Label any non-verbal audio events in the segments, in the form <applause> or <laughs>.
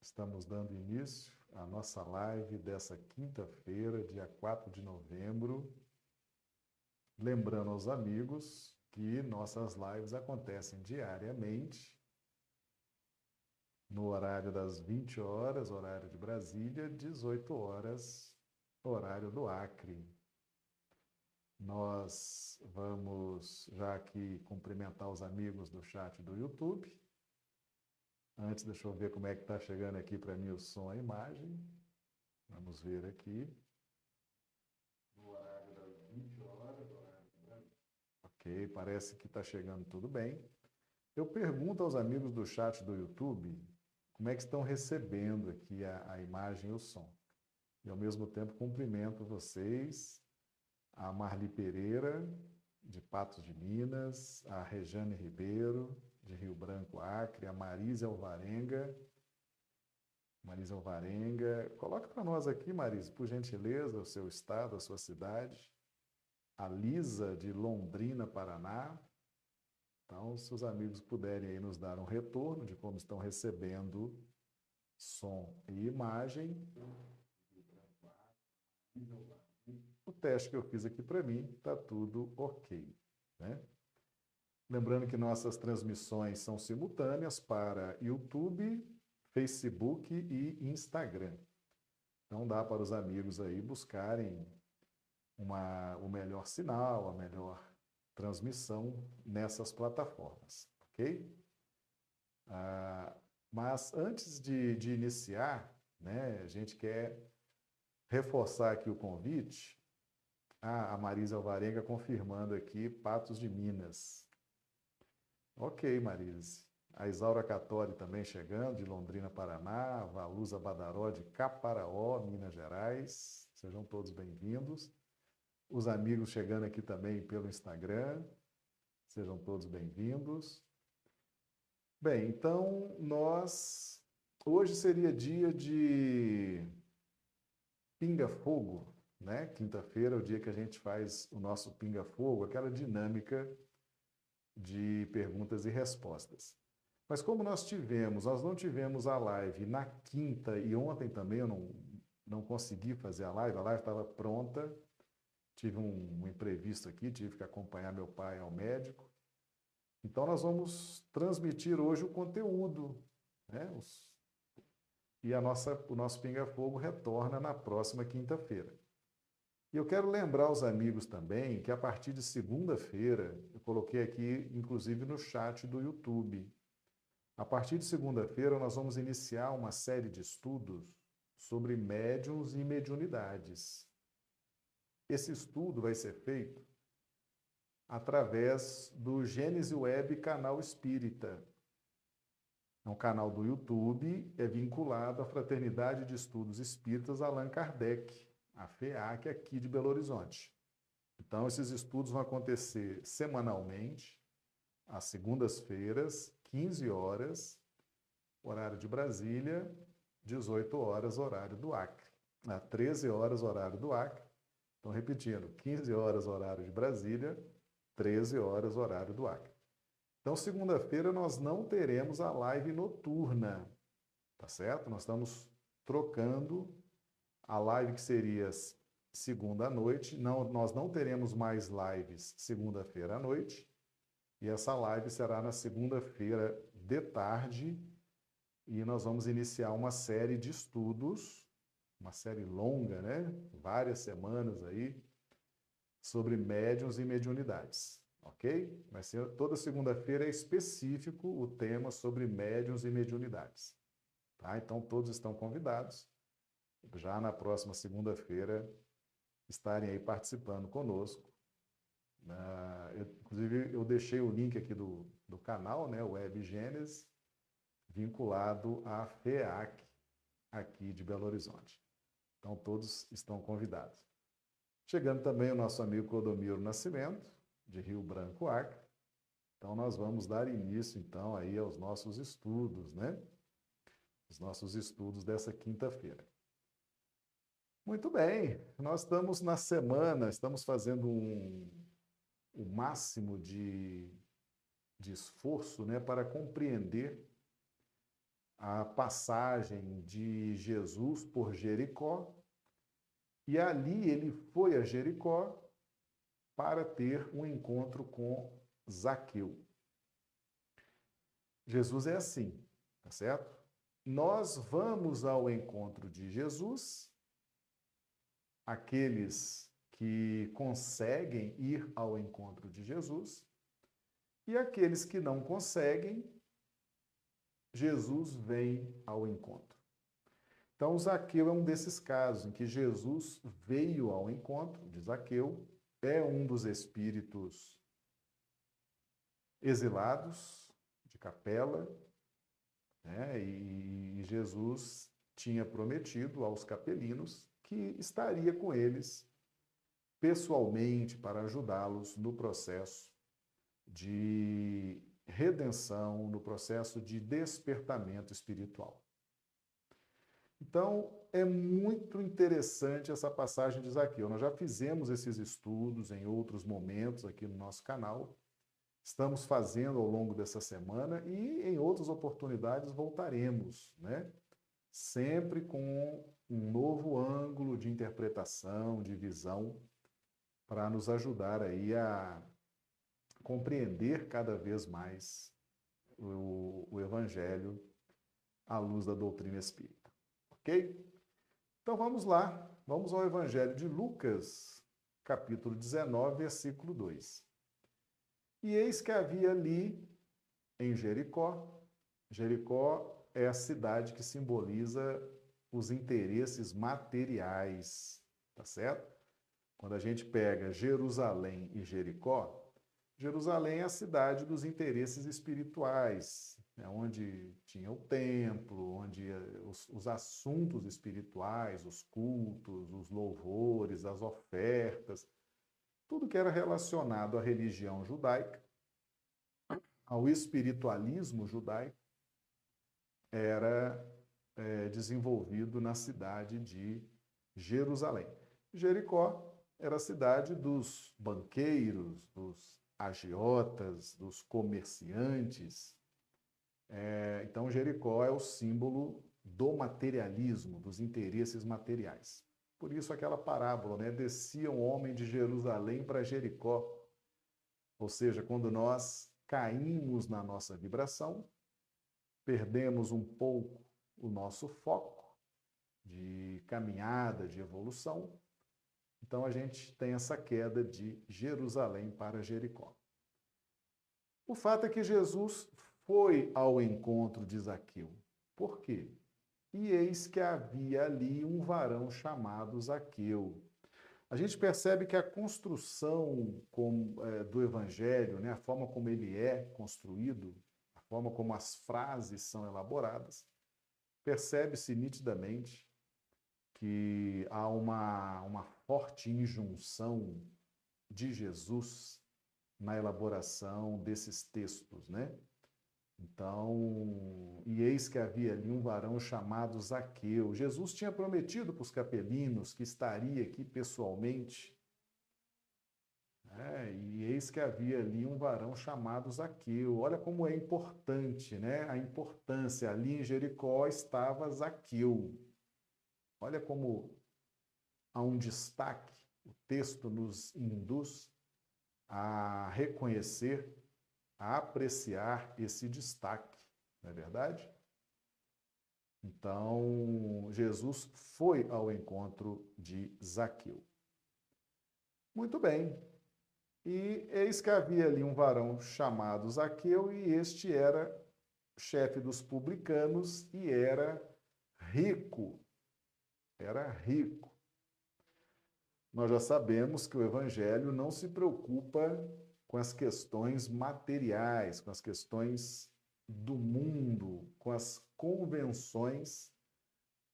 estamos dando início à nossa live dessa quinta-feira, dia 4 de novembro. Lembrando aos amigos que nossas lives acontecem diariamente, no horário das 20 horas, horário de Brasília, 18 horas, horário do Acre. Nós vamos já aqui cumprimentar os amigos do chat do YouTube. Antes, deixa eu ver como é que está chegando aqui para mim o som a imagem. Vamos ver aqui. No horário das 20 horas, horário Ok, parece que está chegando tudo bem. Eu pergunto aos amigos do chat do YouTube como é que estão recebendo aqui a, a imagem e o som. E ao mesmo tempo cumprimento vocês, a Marli Pereira, de Patos de Minas, a Rejane Ribeiro, de Rio Branco, Acre, a Marisa Alvarenga. Marisa Alvarenga. Coloque para nós aqui, Marisa, por gentileza, o seu estado, a sua cidade. A Lisa, de Londrina, Paraná. Então, se os amigos puderem aí nos dar um retorno de como estão recebendo som e imagem. O teste que eu fiz aqui para mim está tudo ok. Né? Lembrando que nossas transmissões são simultâneas para YouTube, Facebook e Instagram. Então dá para os amigos aí buscarem uma, o melhor sinal, a melhor transmissão nessas plataformas, ok? Ah, mas antes de, de iniciar, né, a gente quer reforçar aqui o convite. Ah, a Marisa Alvarenga confirmando aqui Patos de Minas. Ok, Marise. A Isaura Catori também chegando, de Londrina, Paraná. A Valusa Badaró, de Caparaó, Minas Gerais. Sejam todos bem-vindos. Os amigos chegando aqui também pelo Instagram. Sejam todos bem-vindos. Bem, então nós. Hoje seria dia de pinga-fogo, né? Quinta-feira é o dia que a gente faz o nosso pinga-fogo, aquela dinâmica de perguntas e respostas. Mas como nós tivemos, nós não tivemos a live na quinta e ontem também eu não, não consegui fazer a live, a live estava pronta, tive um, um imprevisto aqui, tive que acompanhar meu pai ao médico. Então nós vamos transmitir hoje o conteúdo, né? Os, e a nossa, o nosso Pinga Fogo retorna na próxima quinta-feira. E eu quero lembrar aos amigos também que a partir de segunda-feira, eu coloquei aqui, inclusive no chat do YouTube, a partir de segunda-feira nós vamos iniciar uma série de estudos sobre médiums e mediunidades. Esse estudo vai ser feito através do Gênese Web Canal Espírita. É um canal do YouTube, é vinculado à Fraternidade de Estudos Espíritas Allan Kardec a FEAC aqui de Belo Horizonte. Então, esses estudos vão acontecer semanalmente, às segundas-feiras, 15 horas, horário de Brasília, 18 horas, horário do Acre. A 13 horas, horário do Acre. Então, repetindo, 15 horas, horário de Brasília, 13 horas, horário do Acre. Então, segunda-feira, nós não teremos a live noturna, tá certo? Nós estamos trocando a live que seria segunda à noite. Não, nós não teremos mais lives segunda-feira à noite. E essa live será na segunda-feira de tarde. E nós vamos iniciar uma série de estudos, uma série longa, né? Várias semanas aí, sobre médiums e mediunidades. Ok? Vai ser toda segunda-feira é específico o tema sobre médiums e mediunidades. Tá? Então todos estão convidados já na próxima segunda-feira estarem aí participando conosco. eu, inclusive, eu deixei o link aqui do, do canal, né, Web Gênesis, vinculado à FEAC aqui de Belo Horizonte. Então, todos estão convidados. Chegando também o nosso amigo Clodomiro Nascimento, de Rio Branco, Acre. Então, nós vamos dar início, então, aí aos nossos estudos, né? Os nossos estudos dessa quinta-feira. Muito bem, nós estamos na semana, estamos fazendo um, o máximo de, de esforço né, para compreender a passagem de Jesus por Jericó, e ali ele foi a Jericó para ter um encontro com Zaqueu. Jesus é assim, tá certo? Nós vamos ao encontro de Jesus, aqueles que conseguem ir ao encontro de Jesus, e aqueles que não conseguem, Jesus vem ao encontro. Então, Zaqueu é um desses casos em que Jesus veio ao encontro de Zaqueu, é um dos espíritos exilados de capela, né? e Jesus tinha prometido aos capelinos que estaria com eles pessoalmente para ajudá-los no processo de redenção, no processo de despertamento espiritual. Então, é muito interessante essa passagem de Zaqueu. Nós já fizemos esses estudos em outros momentos aqui no nosso canal. Estamos fazendo ao longo dessa semana e em outras oportunidades voltaremos, né? Sempre com um novo ângulo de interpretação, de visão, para nos ajudar aí a compreender cada vez mais o, o Evangelho à luz da doutrina espírita. Ok? Então vamos lá, vamos ao Evangelho de Lucas, capítulo 19, versículo 2. E eis que havia ali em Jericó, Jericó é a cidade que simboliza os interesses materiais, tá certo? Quando a gente pega Jerusalém e Jericó, Jerusalém é a cidade dos interesses espirituais, né, onde tinha o templo, onde eh, os, os, assuntos espirituais, os cultos, os louvores, as ofertas, tudo que era relacionado à religião judaica, ao espiritualismo judaico, era é, desenvolvido na cidade de Jerusalém. Jericó era a cidade dos banqueiros, dos agiotas, dos comerciantes. É, então, Jericó é o símbolo do materialismo, dos interesses materiais. Por isso, aquela parábola, né? Descia um homem de Jerusalém para Jericó. Ou seja, quando nós caímos na nossa vibração, perdemos um pouco o nosso foco de caminhada, de evolução, então a gente tem essa queda de Jerusalém para Jericó. O fato é que Jesus foi ao encontro de Zaqueu. Por quê? E eis que havia ali um varão chamado Zaqueu. A gente percebe que a construção é, do evangelho, né, a forma como ele é construído, a forma como as frases são elaboradas, percebe-se nitidamente que há uma, uma forte injunção de Jesus na elaboração desses textos, né? Então, e eis que havia ali um varão chamado Zaqueu. Jesus tinha prometido para os capelinos que estaria aqui pessoalmente. É, e eis que havia ali um varão chamado Zaqueu. Olha como é importante, né? A importância. Ali em Jericó estava Zaqueu. Olha como há um destaque, o texto nos induz a reconhecer, a apreciar esse destaque, não é verdade? Então, Jesus foi ao encontro de Zaqueu. Muito bem. E eis que havia ali um varão chamado Zaqueu, e este era chefe dos publicanos e era rico era rico. Nós já sabemos que o Evangelho não se preocupa com as questões materiais, com as questões do mundo, com as convenções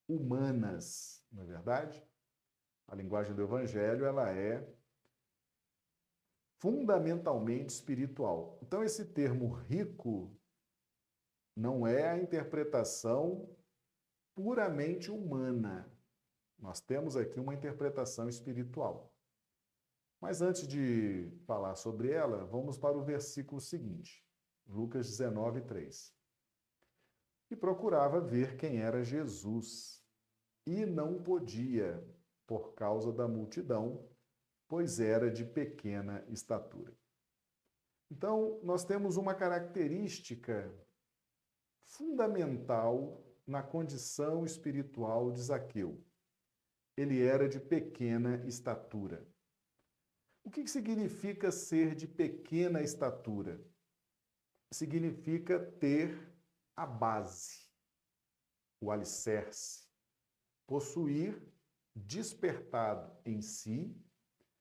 humanas, não é verdade? A linguagem do Evangelho ela é fundamentalmente espiritual. Então esse termo rico não é a interpretação puramente humana. Nós temos aqui uma interpretação espiritual. Mas antes de falar sobre ela, vamos para o versículo seguinte, Lucas 19, 3. e procurava ver quem era Jesus. E não podia, por causa da multidão, pois era de pequena estatura. Então, nós temos uma característica fundamental na condição espiritual de Zaqueu. Ele era de pequena estatura. O que significa ser de pequena estatura? Significa ter a base, o alicerce, possuir despertado em si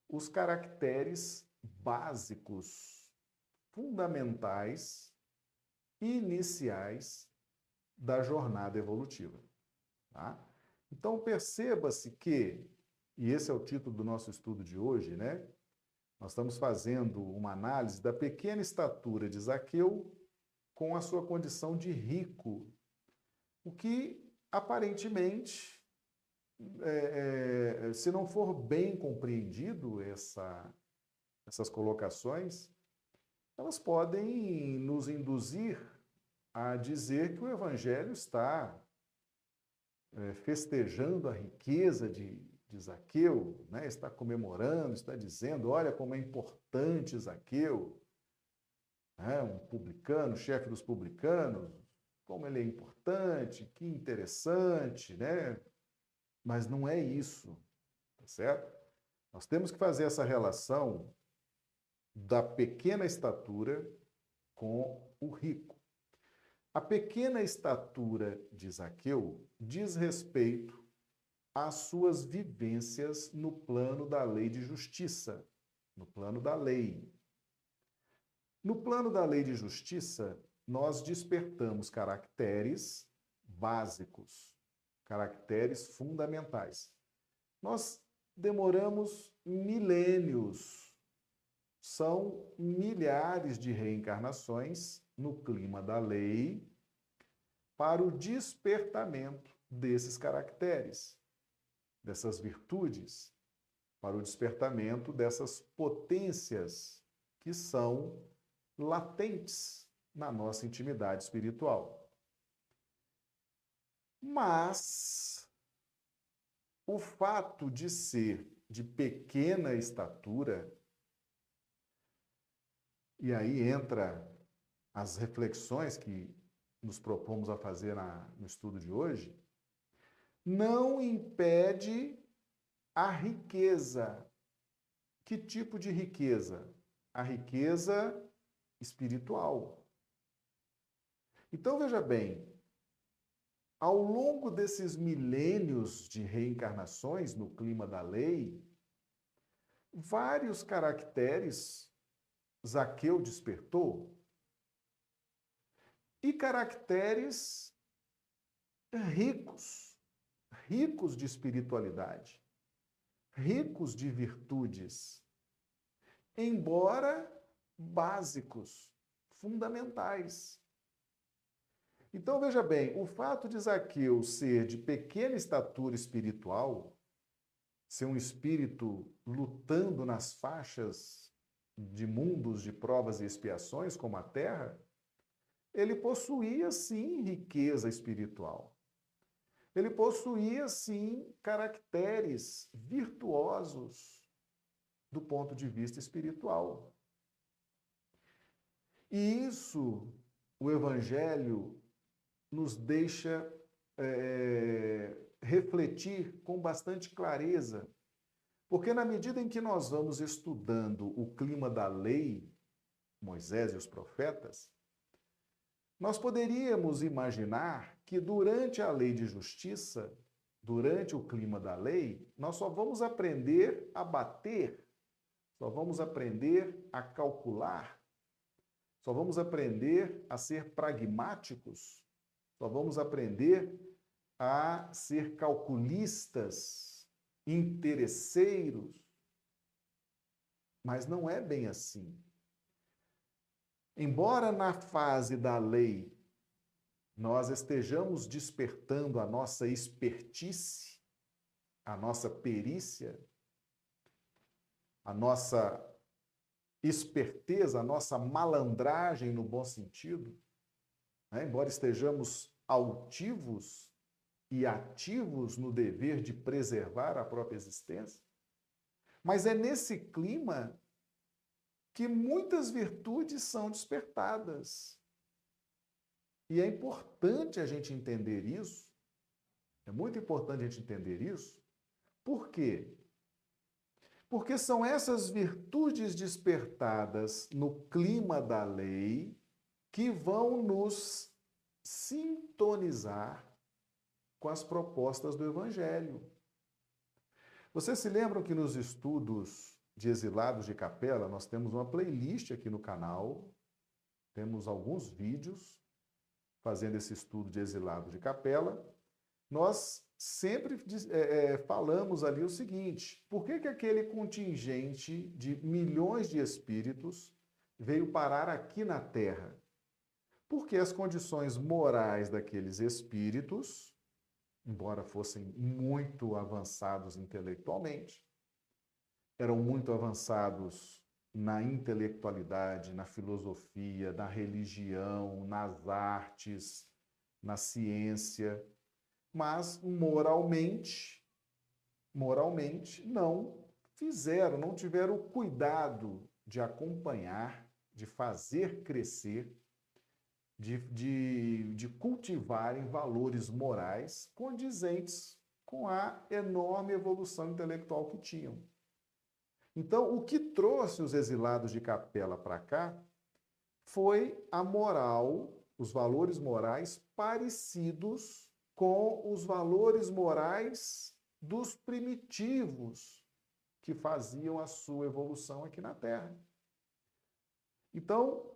os caracteres básicos, fundamentais, iniciais da jornada evolutiva. Tá? Então perceba-se que, e esse é o título do nosso estudo de hoje, né? Nós estamos fazendo uma análise da pequena estatura de Zaqueu com a sua condição de rico, o que aparentemente, é, é, se não for bem compreendido essa, essas colocações, elas podem nos induzir a dizer que o Evangelho está é, festejando a riqueza de, de Zaqueu, né? está comemorando, está dizendo: olha como é importante Zaqueu, né? um publicano, chefe dos publicanos, como ele é importante, que interessante, né? Mas não é isso, tá certo? Nós temos que fazer essa relação da pequena estatura com o rico. A pequena estatura de Zaqueu diz respeito às suas vivências no plano da lei de justiça, no plano da lei. No plano da lei de justiça, nós despertamos caracteres básicos, caracteres fundamentais. Nós demoramos milênios são milhares de reencarnações no clima da lei para o despertamento desses caracteres, dessas virtudes, para o despertamento dessas potências que são latentes na nossa intimidade espiritual. Mas o fato de ser de pequena estatura e aí entra as reflexões que nos propomos a fazer na, no estudo de hoje, não impede a riqueza. Que tipo de riqueza? A riqueza espiritual. Então veja bem, ao longo desses milênios de reencarnações no clima da lei, vários caracteres Zaqueu despertou? E caracteres ricos, ricos de espiritualidade, ricos de virtudes, embora básicos, fundamentais. Então veja bem, o fato de Zaqueu ser de pequena estatura espiritual, ser um espírito lutando nas faixas de mundos de provas e expiações, como a Terra, ele possuía sim riqueza espiritual. Ele possuía sim caracteres virtuosos do ponto de vista espiritual. E isso o Evangelho nos deixa é, refletir com bastante clareza. Porque na medida em que nós vamos estudando o clima da lei, Moisés e os profetas, nós poderíamos imaginar que durante a lei de justiça, durante o clima da lei, nós só vamos aprender a bater, só vamos aprender a calcular, só vamos aprender a ser pragmáticos, só vamos aprender a ser calculistas interesseiros. Mas não é bem assim. Embora na fase da lei nós estejamos despertando a nossa expertise, a nossa perícia, a nossa esperteza, a nossa malandragem no bom sentido, né? embora estejamos altivos e ativos no dever de preservar a própria existência. Mas é nesse clima que muitas virtudes são despertadas. E é importante a gente entender isso. É muito importante a gente entender isso. Por quê? Porque são essas virtudes despertadas no clima da lei que vão nos sintonizar com as propostas do Evangelho. Vocês se lembram que nos estudos de exilados de capela, nós temos uma playlist aqui no canal, temos alguns vídeos fazendo esse estudo de exilados de capela. Nós sempre é, é, falamos ali o seguinte: por que, que aquele contingente de milhões de espíritos veio parar aqui na Terra? Porque as condições morais daqueles espíritos, embora fossem muito avançados intelectualmente, eram muito avançados na intelectualidade, na filosofia, na religião, nas artes, na ciência, mas moralmente, moralmente não fizeram, não tiveram o cuidado de acompanhar, de fazer crescer, de, de, de cultivarem valores morais condizentes com a enorme evolução intelectual que tinham. Então, o que trouxe os exilados de Capela para cá foi a moral, os valores morais parecidos com os valores morais dos primitivos que faziam a sua evolução aqui na Terra. Então,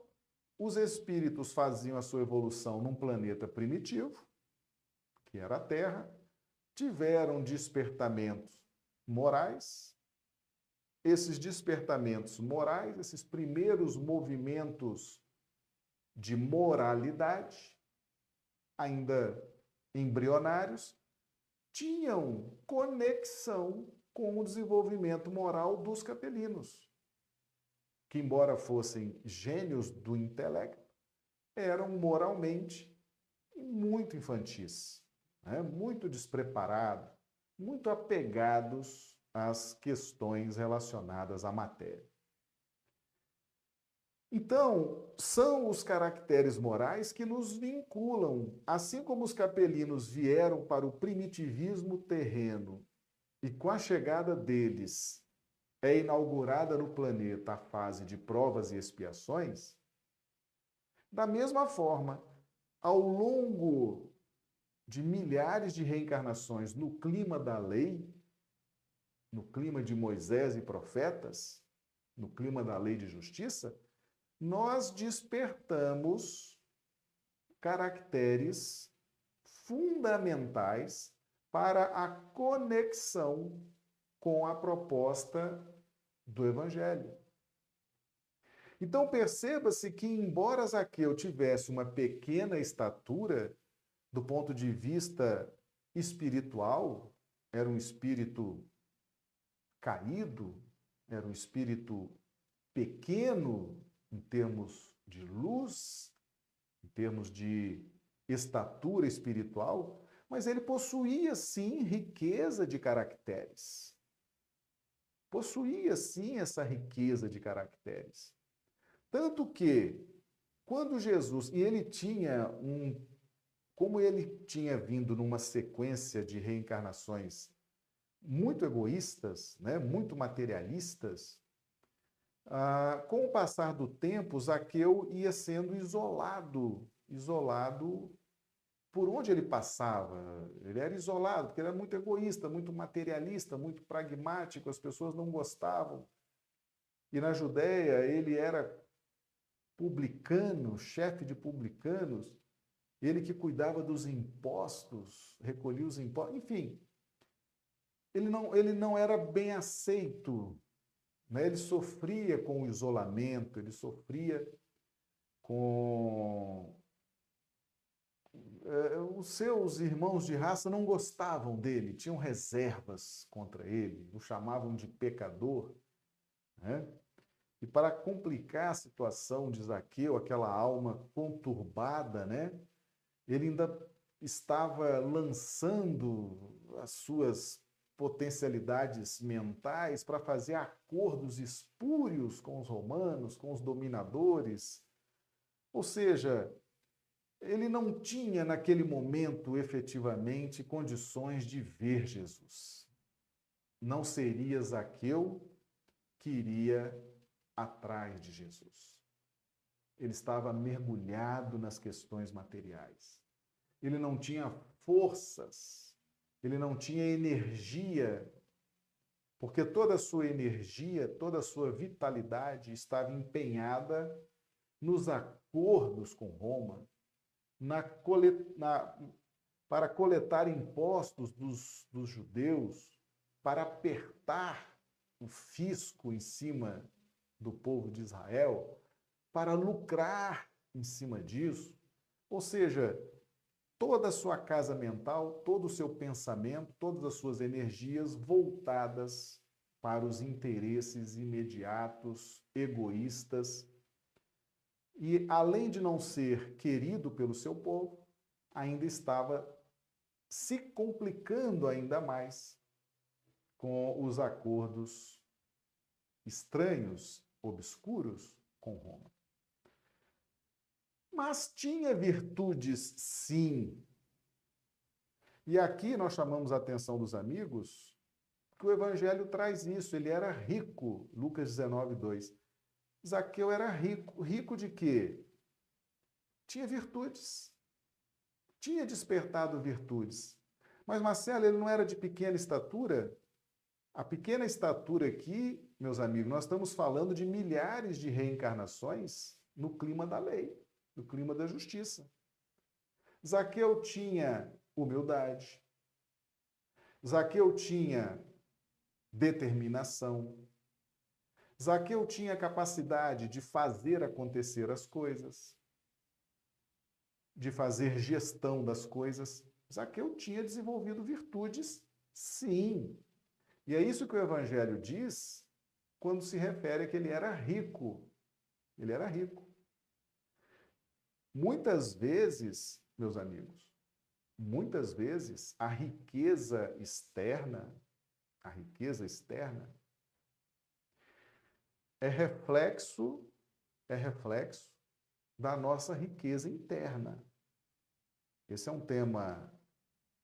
os espíritos faziam a sua evolução num planeta primitivo, que era a Terra, tiveram despertamentos morais. Esses despertamentos morais, esses primeiros movimentos de moralidade, ainda embrionários, tinham conexão com o desenvolvimento moral dos capelinos, que, embora fossem gênios do intelecto, eram moralmente muito infantis, né? muito despreparados, muito apegados às questões relacionadas à matéria. Então, são os caracteres morais que nos vinculam, assim como os capelinos vieram para o primitivismo terreno e com a chegada deles é inaugurada no planeta a fase de provas e expiações, da mesma forma, ao longo de milhares de reencarnações no clima da lei, no clima de Moisés e profetas, no clima da lei de justiça, nós despertamos caracteres fundamentais para a conexão com a proposta do Evangelho. Então perceba-se que, embora Zaqueu tivesse uma pequena estatura, do ponto de vista espiritual, era um espírito caído, era um espírito pequeno em termos de luz, em termos de estatura espiritual, mas ele possuía sim riqueza de caracteres. Possuía sim essa riqueza de caracteres. Tanto que, quando Jesus, e ele tinha um, como ele tinha vindo numa sequência de reencarnações muito egoístas, né, muito materialistas, ah, com o passar do tempo, Zaqueu ia sendo isolado, isolado por onde ele passava. Ele era isolado, porque ele era muito egoísta, muito materialista, muito pragmático, as pessoas não gostavam. E na Judéia ele era publicano, chefe de publicanos, ele que cuidava dos impostos, recolhia os impostos, enfim. Ele não, ele não era bem aceito né? Ele sofria com o isolamento, ele sofria com. É, os seus irmãos de raça não gostavam dele, tinham reservas contra ele, o chamavam de pecador. Né? E para complicar a situação de Zaqueu, aquela alma conturbada, né? ele ainda estava lançando as suas potencialidades mentais para fazer acordos espúrios com os romanos, com os dominadores. Ou seja, ele não tinha naquele momento efetivamente condições de ver Jesus. Não seria Zaqueu que iria atrás de Jesus. Ele estava mergulhado nas questões materiais. Ele não tinha forças, ele não tinha energia, porque toda a sua energia, toda a sua vitalidade estava empenhada nos acordos com Roma, na, na, para coletar impostos dos, dos judeus, para apertar o fisco em cima do povo de Israel, para lucrar em cima disso. Ou seja, toda a sua casa mental, todo o seu pensamento, todas as suas energias voltadas para os interesses imediatos, egoístas e além de não ser querido pelo seu povo, ainda estava se complicando ainda mais com os acordos estranhos, obscuros com Roma. Mas tinha virtudes, sim. E aqui nós chamamos a atenção dos amigos que o Evangelho traz isso. Ele era rico, Lucas 19, 2. Zaqueu era rico. Rico de quê? Tinha virtudes. Tinha despertado virtudes. Mas Marcelo, ele não era de pequena estatura? A pequena estatura aqui, meus amigos, nós estamos falando de milhares de reencarnações no clima da lei, no clima da justiça. Zaqueu tinha humildade. Zaqueu tinha determinação. Zaqueu tinha a capacidade de fazer acontecer as coisas, de fazer gestão das coisas. Zaqueu tinha desenvolvido virtudes, sim. E é isso que o Evangelho diz quando se refere a que ele era rico. Ele era rico. Muitas vezes, meus amigos, muitas vezes a riqueza externa, a riqueza externa, é reflexo, é reflexo da nossa riqueza interna. Esse é um tema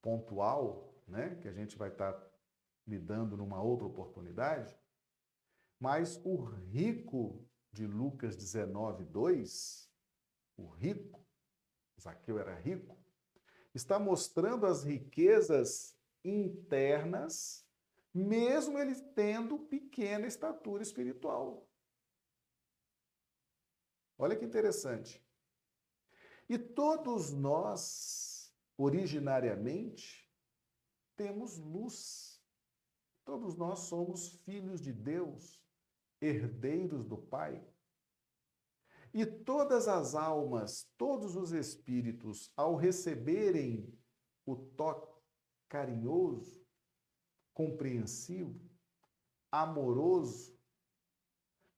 pontual, né, que a gente vai estar tá lidando numa outra oportunidade, mas o rico de Lucas 19, 2, o rico, Zaqueu era rico, está mostrando as riquezas internas mesmo ele tendo pequena estatura espiritual. Olha que interessante. E todos nós, originariamente, temos luz. Todos nós somos filhos de Deus, herdeiros do Pai. E todas as almas, todos os espíritos, ao receberem o toque carinhoso, compreensivo, amoroso,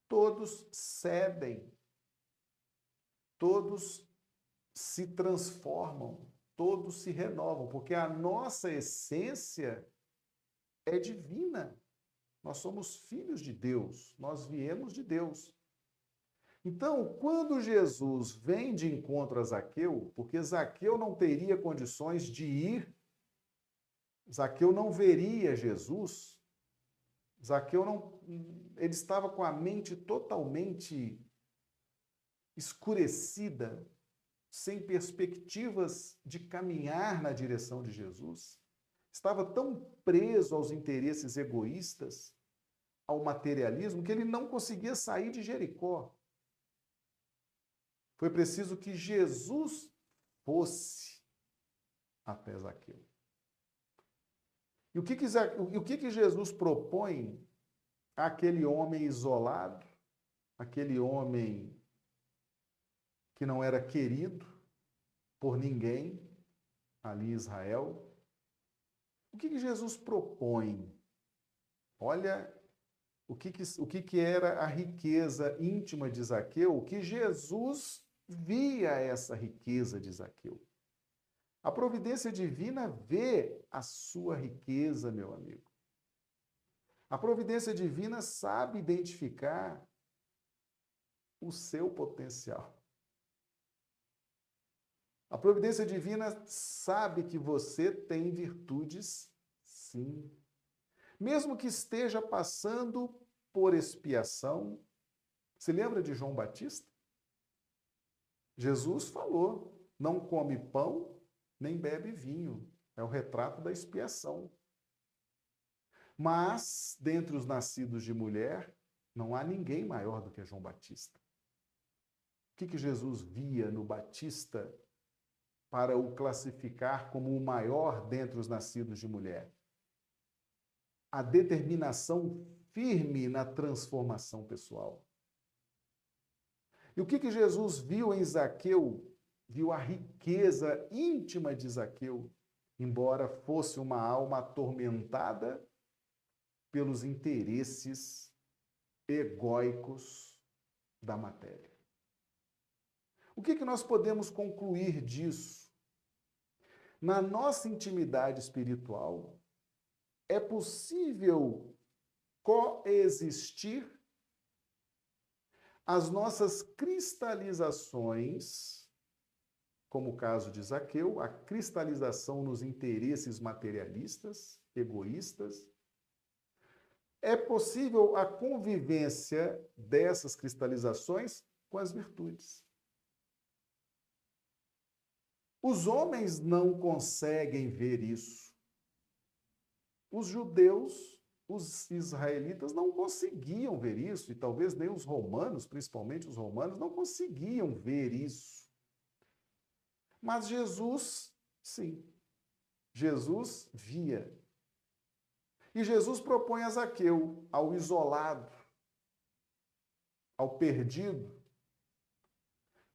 todos cedem, todos se transformam, todos se renovam, porque a nossa essência é divina. Nós somos filhos de Deus, nós viemos de Deus. Então, quando Jesus vem de encontro a Zaqueu, porque Zaqueu não teria condições de ir Zaqueu não veria Jesus. Zaqueu não. Ele estava com a mente totalmente escurecida, sem perspectivas de caminhar na direção de Jesus. Estava tão preso aos interesses egoístas, ao materialismo, que ele não conseguia sair de Jericó. Foi preciso que Jesus fosse até Zaqueu. E o que, que, o que, que Jesus propõe àquele homem isolado, aquele homem que não era querido por ninguém ali em Israel? O que, que Jesus propõe? Olha o que, que, o que, que era a riqueza íntima de Zaqueu, o que Jesus via essa riqueza de Zaqueu. A providência divina vê a sua riqueza, meu amigo. A providência divina sabe identificar o seu potencial. A providência divina sabe que você tem virtudes, sim. Mesmo que esteja passando por expiação. Se lembra de João Batista? Jesus falou: não come pão nem bebe vinho. É o retrato da expiação. Mas, dentre os nascidos de mulher, não há ninguém maior do que João Batista. O que, que Jesus via no Batista para o classificar como o maior dentre os nascidos de mulher? A determinação firme na transformação pessoal. E o que, que Jesus viu em Zaqueu? Viu a riqueza íntima de Zaqueu, embora fosse uma alma atormentada pelos interesses egóicos da matéria. O que, que nós podemos concluir disso? Na nossa intimidade espiritual, é possível coexistir as nossas cristalizações, como o caso de Zaqueu, a cristalização nos interesses materialistas, egoístas, é possível a convivência dessas cristalizações com as virtudes. Os homens não conseguem ver isso. Os judeus os israelitas não conseguiam ver isso, e talvez nem os romanos, principalmente os romanos, não conseguiam ver isso. Mas Jesus, sim, Jesus via. E Jesus propõe a Zaqueu, ao isolado, ao perdido.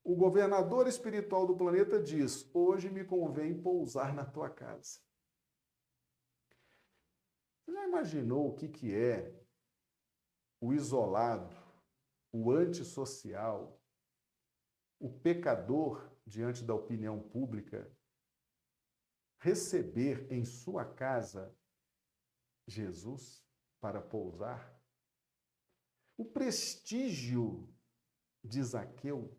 O governador espiritual do planeta diz: Hoje me convém pousar na tua casa. Você já imaginou o que, que é o isolado, o antissocial, o pecador diante da opinião pública receber em sua casa Jesus para pousar? O prestígio de Zaqueu,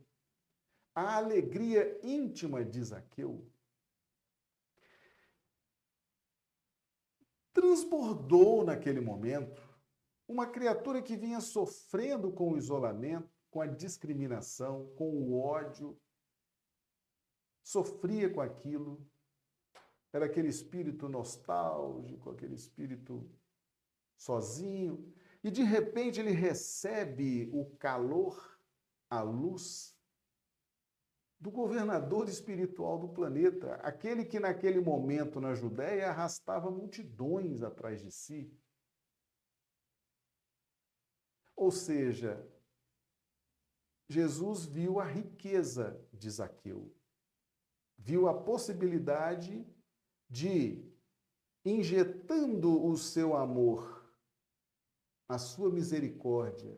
a alegria íntima de Zaqueu, transbordou naquele momento uma criatura que vinha sofrendo com o isolamento, com a discriminação, com o ódio, sofria com aquilo. Era aquele espírito nostálgico, aquele espírito sozinho, e de repente ele recebe o calor, a luz do governador espiritual do planeta, aquele que naquele momento na Judéia arrastava multidões atrás de si. Ou seja, Jesus viu a riqueza de Zaqueu, viu a possibilidade de, injetando o seu amor, a sua misericórdia,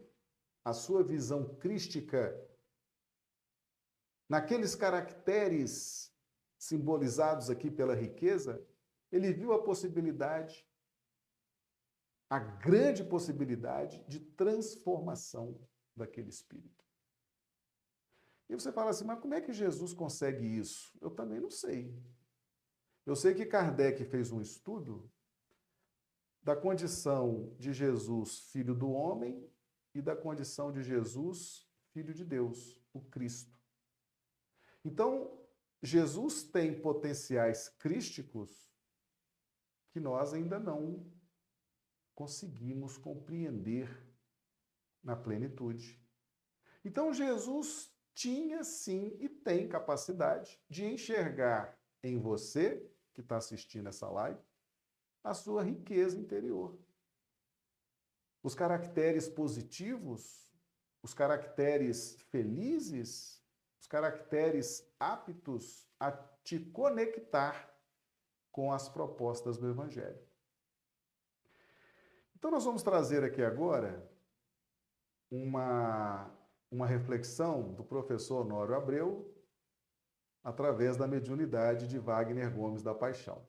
a sua visão crística naqueles caracteres simbolizados aqui pela riqueza, ele viu a possibilidade, a grande possibilidade de transformação daquele espírito. E você fala assim, mas como é que Jesus consegue isso? Eu também não sei. Eu sei que Kardec fez um estudo da condição de Jesus, filho do homem, e da condição de Jesus, filho de Deus, o Cristo. Então, Jesus tem potenciais crísticos que nós ainda não conseguimos compreender na plenitude. Então, Jesus tinha sim e tem capacidade de enxergar em você, que está assistindo essa live, a sua riqueza interior. Os caracteres positivos, os caracteres felizes, os caracteres aptos a te conectar com as propostas do Evangelho. Então, nós vamos trazer aqui agora uma, uma reflexão do professor Honório Abreu, através da mediunidade de Wagner Gomes da Paixão.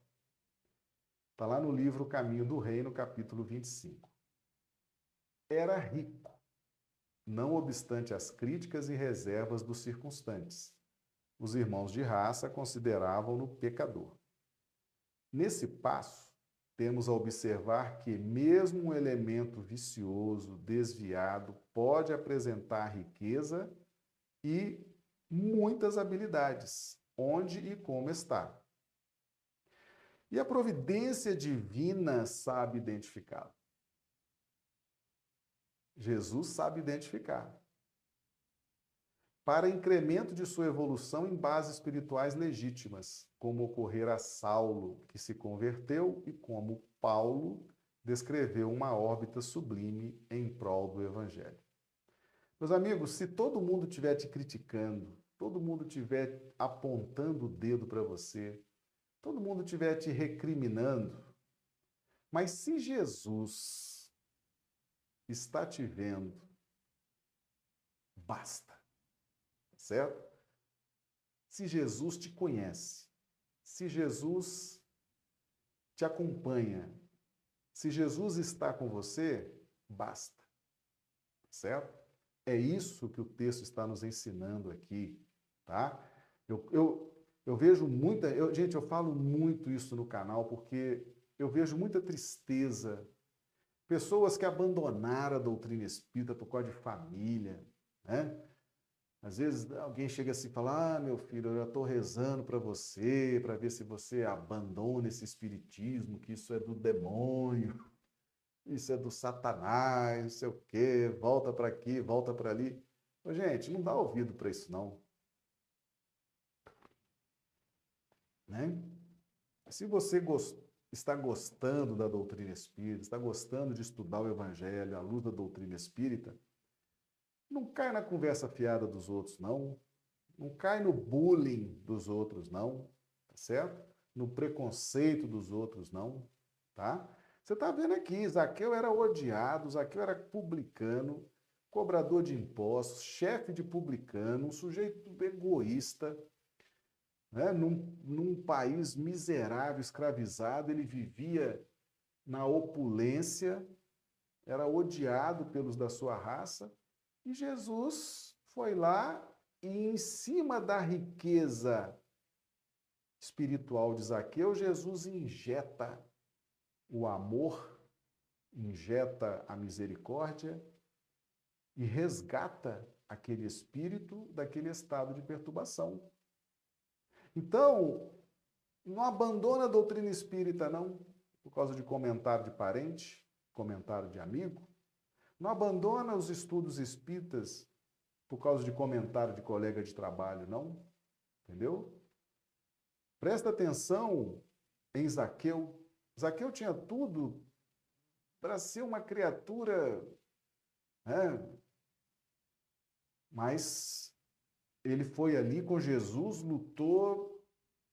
Está lá no livro Caminho do Reino, capítulo 25. Era rico, não obstante as críticas e reservas dos circunstantes. Os irmãos de raça consideravam-no pecador. Nesse passo, temos a observar que, mesmo um elemento vicioso, desviado, pode apresentar riqueza e muitas habilidades, onde e como está. E a providência divina sabe identificá-lo. Jesus sabe identificar. Para incremento de sua evolução em bases espirituais legítimas, como ocorrer a Saulo, que se converteu, e como Paulo descreveu uma órbita sublime em prol do Evangelho. Meus amigos, se todo mundo estiver te criticando, todo mundo estiver apontando o dedo para você, todo mundo estiver te recriminando, mas se Jesus está te vendo, basta, certo? Se Jesus te conhece, se Jesus te acompanha, se Jesus está com você, basta, certo? É isso que o texto está nos ensinando aqui, tá? Eu, eu, eu vejo muita. Eu, gente, eu falo muito isso no canal porque eu vejo muita tristeza. Pessoas que abandonaram a doutrina espírita por causa de família, né? Às vezes alguém chega assim e fala: Ah, meu filho, eu já estou rezando para você, para ver se você abandona esse espiritismo, que isso é do demônio <laughs> isso é do Satanás, não sei o quê, volta para aqui, volta para ali. Ô, gente, não dá ouvido para isso, não. Né? Se você gost... está gostando da doutrina espírita, está gostando de estudar o Evangelho à luz da doutrina espírita, não cai na conversa fiada dos outros, não. Não cai no bullying dos outros, não. Tá certo? No preconceito dos outros, não. Tá? Você está vendo aqui, Zaqueu era odiado, Zaqueu era publicano, cobrador de impostos, chefe de publicano, um sujeito egoísta, né? num, num país miserável, escravizado, ele vivia na opulência, era odiado pelos da sua raça, e Jesus foi lá e, em cima da riqueza espiritual de Zaqueu, Jesus injeta o amor, injeta a misericórdia e resgata aquele espírito daquele estado de perturbação. Então, não abandona a doutrina espírita, não, por causa de comentário de parente, comentário de amigo. Não abandona os estudos espíritas por causa de comentário de colega de trabalho, não. Entendeu? Presta atenção em Zaqueu, Zaqueu tinha tudo para ser uma criatura, né? mas ele foi ali com Jesus, lutou,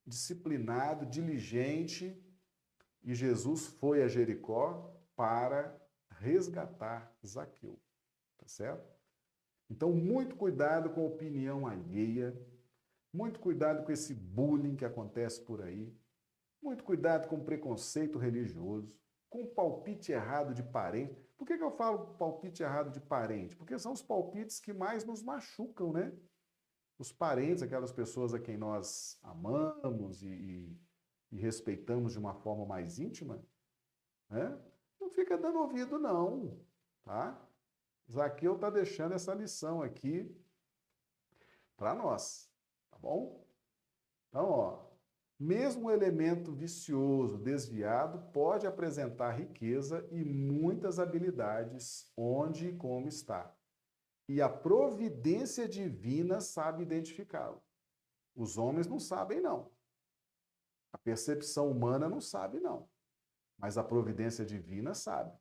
disciplinado, diligente, e Jesus foi a Jericó para resgatar Zaqueu. Tá certo? Então, muito cuidado com a opinião alheia, muito cuidado com esse bullying que acontece por aí. Muito cuidado com preconceito religioso, com palpite errado de parente. Por que, que eu falo palpite errado de parente? Porque são os palpites que mais nos machucam, né? Os parentes, aquelas pessoas a quem nós amamos e, e, e respeitamos de uma forma mais íntima, né? Fica dando ouvido, não, tá? Zaqueu está deixando essa lição aqui para nós, tá bom? Então, ó, mesmo o elemento vicioso, desviado, pode apresentar riqueza e muitas habilidades onde e como está. E a providência divina sabe identificá-lo. Os homens não sabem, não. A percepção humana não sabe, não. Mas a providência divina sabe.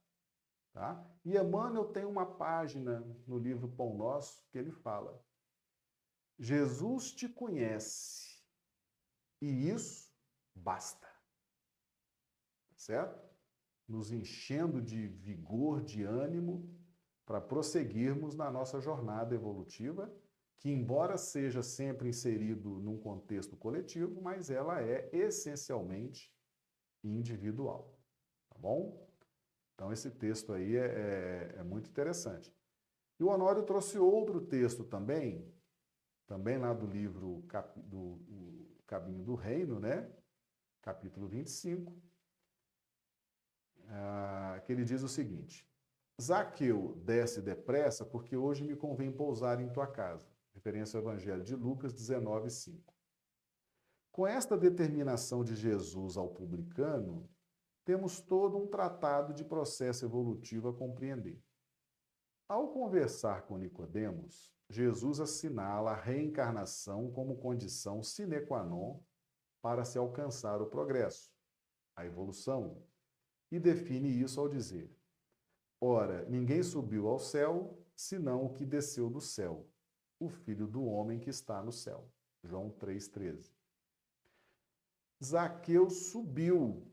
Tá? E Emmanuel tem uma página no livro Pão Nosso que ele fala: Jesus te conhece e isso basta. Certo? Nos enchendo de vigor, de ânimo, para prosseguirmos na nossa jornada evolutiva, que, embora seja sempre inserido num contexto coletivo, mas ela é essencialmente individual. Bom? Então, esse texto aí é, é, é muito interessante. E o Honório trouxe outro texto também, também lá do livro Cap, do Caminho do Reino, né? capítulo 25, ah, que ele diz o seguinte: Zaqueu, desce depressa, porque hoje me convém pousar em tua casa. Referência ao Evangelho de Lucas 19, 5. Com esta determinação de Jesus ao publicano, temos todo um tratado de processo evolutivo a compreender. Ao conversar com Nicodemos, Jesus assinala a reencarnação como condição sine qua non para se alcançar o progresso, a evolução, e define isso ao dizer: Ora, ninguém subiu ao céu, senão o que desceu do céu, o Filho do homem que está no céu. João 3,13. Zaqueu subiu,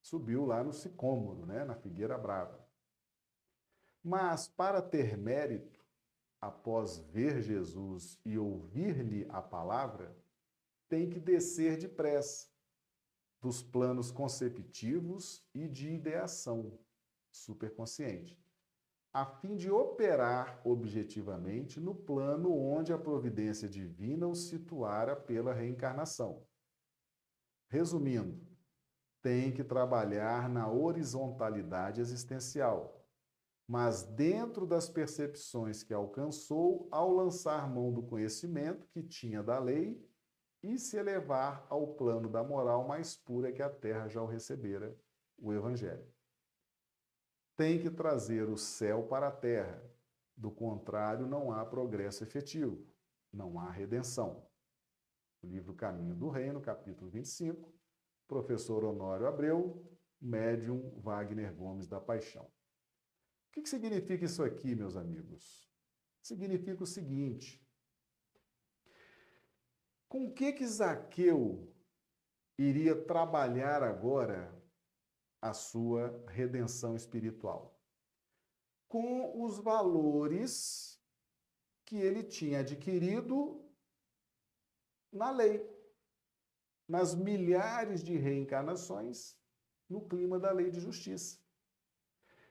subiu lá no sicômoro, né, na figueira brava. Mas para ter mérito, após ver Jesus e ouvir-lhe a palavra, tem que descer depressa dos planos conceptivos e de ideação superconsciente, a fim de operar objetivamente no plano onde a providência divina o situara pela reencarnação. Resumindo, tem que trabalhar na horizontalidade existencial, mas dentro das percepções que alcançou ao lançar mão do conhecimento que tinha da lei e se elevar ao plano da moral mais pura que a terra já o recebera, o Evangelho tem que trazer o céu para a terra. Do contrário, não há progresso efetivo, não há redenção. O livro Caminho do Reino, capítulo 25, professor Honório Abreu, médium Wagner Gomes da Paixão. O que, que significa isso aqui, meus amigos? Significa o seguinte: com que que Zaqueu iria trabalhar agora a sua redenção espiritual. Com os valores que ele tinha adquirido na lei, nas milhares de reencarnações no clima da lei de justiça.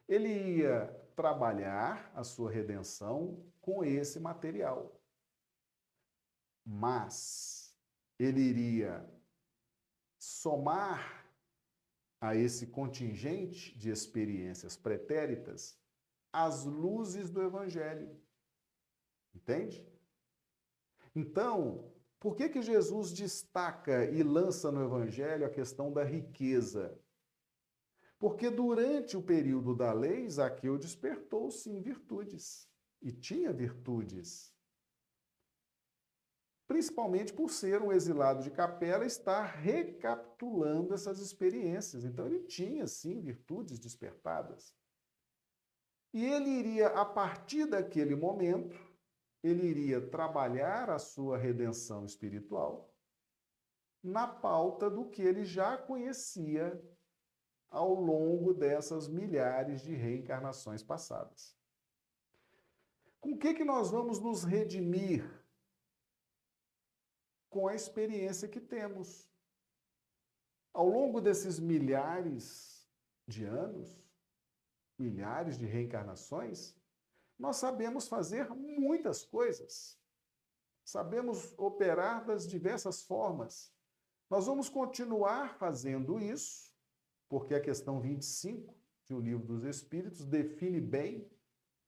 Ele ia trabalhar a sua redenção com esse material. Mas ele iria somar a esse contingente de experiências pretéritas as luzes do Evangelho. Entende? Então, por que, que Jesus destaca e lança no Evangelho a questão da riqueza? Porque durante o período da lei, Zaqueu despertou sim virtudes. E tinha virtudes principalmente por ser um exilado de capela, está recapitulando essas experiências. Então ele tinha, sim, virtudes despertadas. E ele iria, a partir daquele momento, ele iria trabalhar a sua redenção espiritual na pauta do que ele já conhecia ao longo dessas milhares de reencarnações passadas. Com o que, que nós vamos nos redimir com a experiência que temos. Ao longo desses milhares de anos, milhares de reencarnações, nós sabemos fazer muitas coisas. Sabemos operar das diversas formas. Nós vamos continuar fazendo isso, porque a questão 25 de O Livro dos Espíritos define bem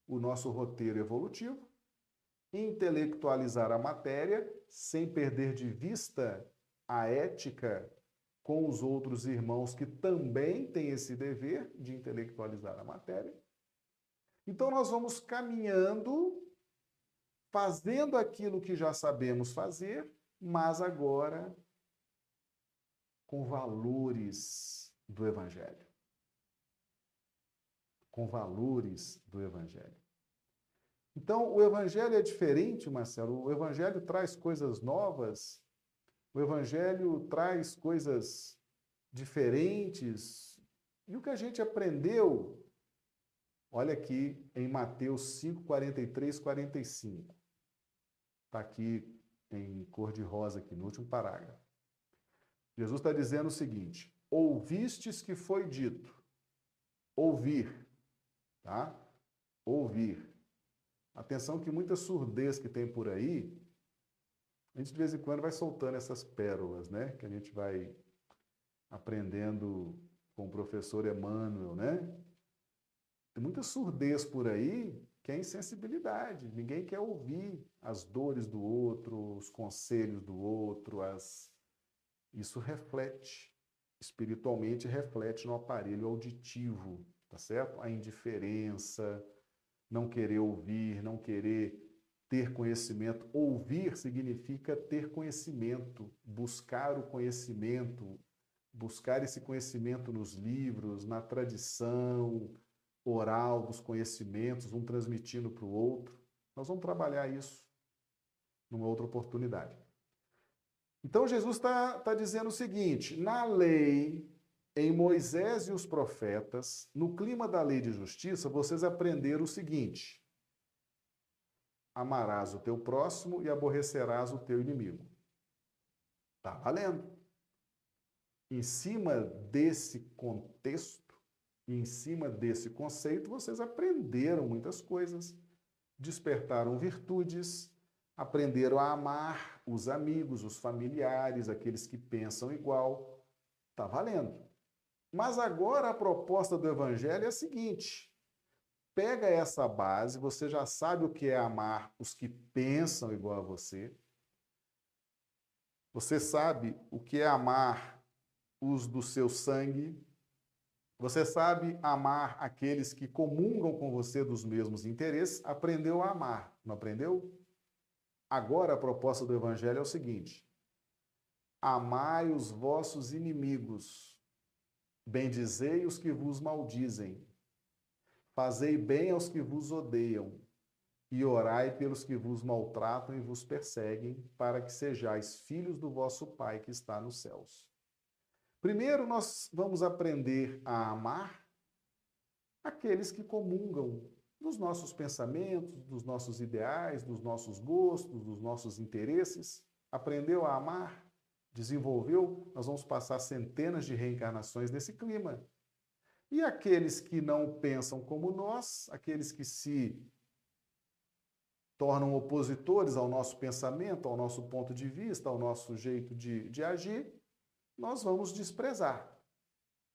o nosso roteiro evolutivo intelectualizar a matéria sem perder de vista a ética com os outros irmãos que também têm esse dever de intelectualizar a matéria. Então nós vamos caminhando, fazendo aquilo que já sabemos fazer, mas agora com valores do Evangelho. Com valores do Evangelho. Então, o Evangelho é diferente, Marcelo. O Evangelho traz coisas novas, o Evangelho traz coisas diferentes. E o que a gente aprendeu, olha aqui em Mateus 5, 43, 45. Está aqui em cor de rosa, aqui no último parágrafo. Jesus está dizendo o seguinte: ouvistes que foi dito. Ouvir, tá? Ouvir. Atenção que muita surdez que tem por aí, a gente de vez em quando vai soltando essas pérolas, né? Que a gente vai aprendendo com o professor Emmanuel, né? Tem muita surdez por aí que é insensibilidade. Ninguém quer ouvir as dores do outro, os conselhos do outro, as... isso reflete, espiritualmente reflete no aparelho auditivo, tá certo? A indiferença, não querer ouvir, não querer ter conhecimento. Ouvir significa ter conhecimento, buscar o conhecimento, buscar esse conhecimento nos livros, na tradição oral dos conhecimentos, um transmitindo para o outro. Nós vamos trabalhar isso numa outra oportunidade. Então Jesus está tá dizendo o seguinte: na lei, em Moisés e os profetas, no clima da lei de justiça, vocês aprenderam o seguinte: amarás o teu próximo e aborrecerás o teu inimigo. Está valendo. Em cima desse contexto, em cima desse conceito, vocês aprenderam muitas coisas, despertaram virtudes, aprenderam a amar os amigos, os familiares, aqueles que pensam igual. Está valendo. Mas agora a proposta do Evangelho é a seguinte: pega essa base, você já sabe o que é amar os que pensam igual a você. Você sabe o que é amar os do seu sangue. Você sabe amar aqueles que comungam com você dos mesmos interesses. Aprendeu a amar, não aprendeu? Agora a proposta do Evangelho é o seguinte: amai os vossos inimigos, bendizei os que vos maldizem, fazei bem aos que vos odeiam, e orai pelos que vos maltratam e vos perseguem, para que sejais filhos do vosso Pai que está nos céus. Primeiro, nós vamos aprender a amar aqueles que comungam dos nossos pensamentos, dos nossos ideais, dos nossos gostos, dos nossos interesses. Aprendeu a amar? Desenvolveu? Nós vamos passar centenas de reencarnações nesse clima. E aqueles que não pensam como nós, aqueles que se tornam opositores ao nosso pensamento, ao nosso ponto de vista, ao nosso jeito de, de agir, nós vamos desprezar.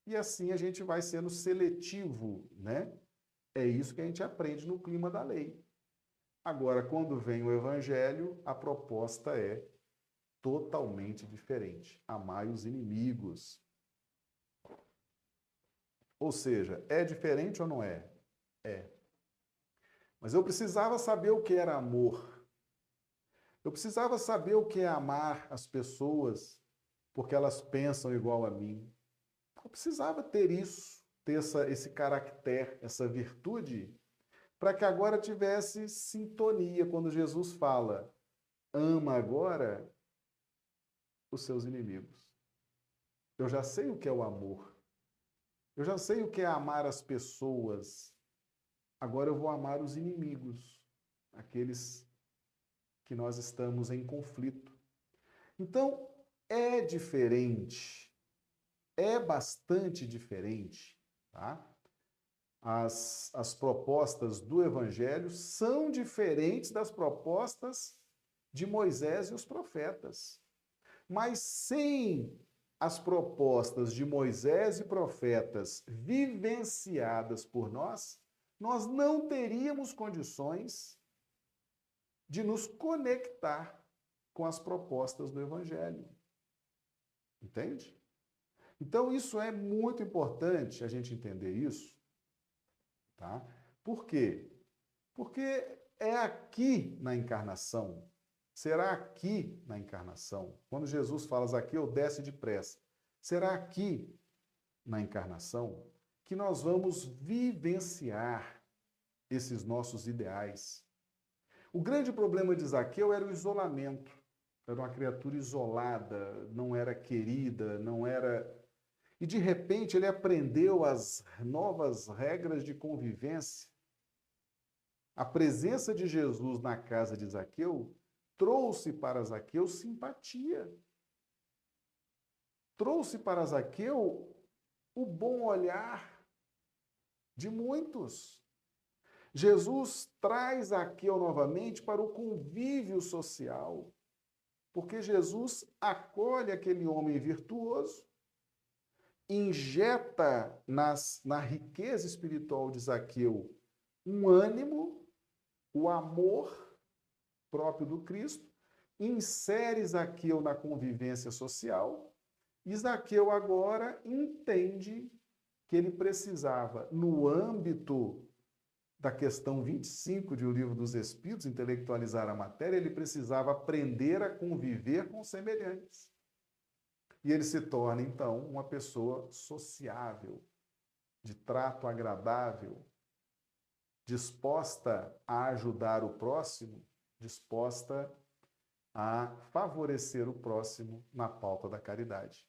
E assim a gente vai sendo seletivo, né? É isso que a gente aprende no clima da lei. Agora, quando vem o evangelho, a proposta é totalmente diferente. Amai os inimigos. Ou seja, é diferente ou não é? É. Mas eu precisava saber o que era amor. Eu precisava saber o que é amar as pessoas porque elas pensam igual a mim. Eu precisava ter isso, ter essa, esse caractere, essa virtude, para que agora tivesse sintonia quando Jesus fala: ama agora os seus inimigos. Eu já sei o que é o amor. Eu já sei o que é amar as pessoas. Agora eu vou amar os inimigos, aqueles que nós estamos em conflito. Então, é diferente, é bastante diferente, tá? As, as propostas do Evangelho são diferentes das propostas de Moisés e os profetas. Mas sem as propostas de Moisés e profetas vivenciadas por nós, nós não teríamos condições de nos conectar com as propostas do Evangelho. Entende? Então, isso é muito importante a gente entender isso. Tá? Por quê? Porque é aqui na encarnação, será aqui na encarnação, quando Jesus fala Zaqueu, desce depressa, será aqui na encarnação que nós vamos vivenciar esses nossos ideais. O grande problema de Zaqueu era o isolamento era uma criatura isolada, não era querida, não era. E de repente ele aprendeu as novas regras de convivência. A presença de Jesus na casa de Zaqueu trouxe para Zaqueu simpatia. Trouxe para Zaqueu o bom olhar de muitos. Jesus traz Zaqueu novamente para o convívio social, porque Jesus acolhe aquele homem virtuoso, injeta nas, na riqueza espiritual de Zaqueu um ânimo, o amor próprio do Cristo, insere Zaqueu na convivência social, e Zaqueu agora entende que ele precisava, no âmbito da questão 25 de O Livro dos Espíritos, intelectualizar a matéria, ele precisava aprender a conviver com semelhantes. E ele se torna, então, uma pessoa sociável, de trato agradável, disposta a ajudar o próximo, disposta a favorecer o próximo na pauta da caridade.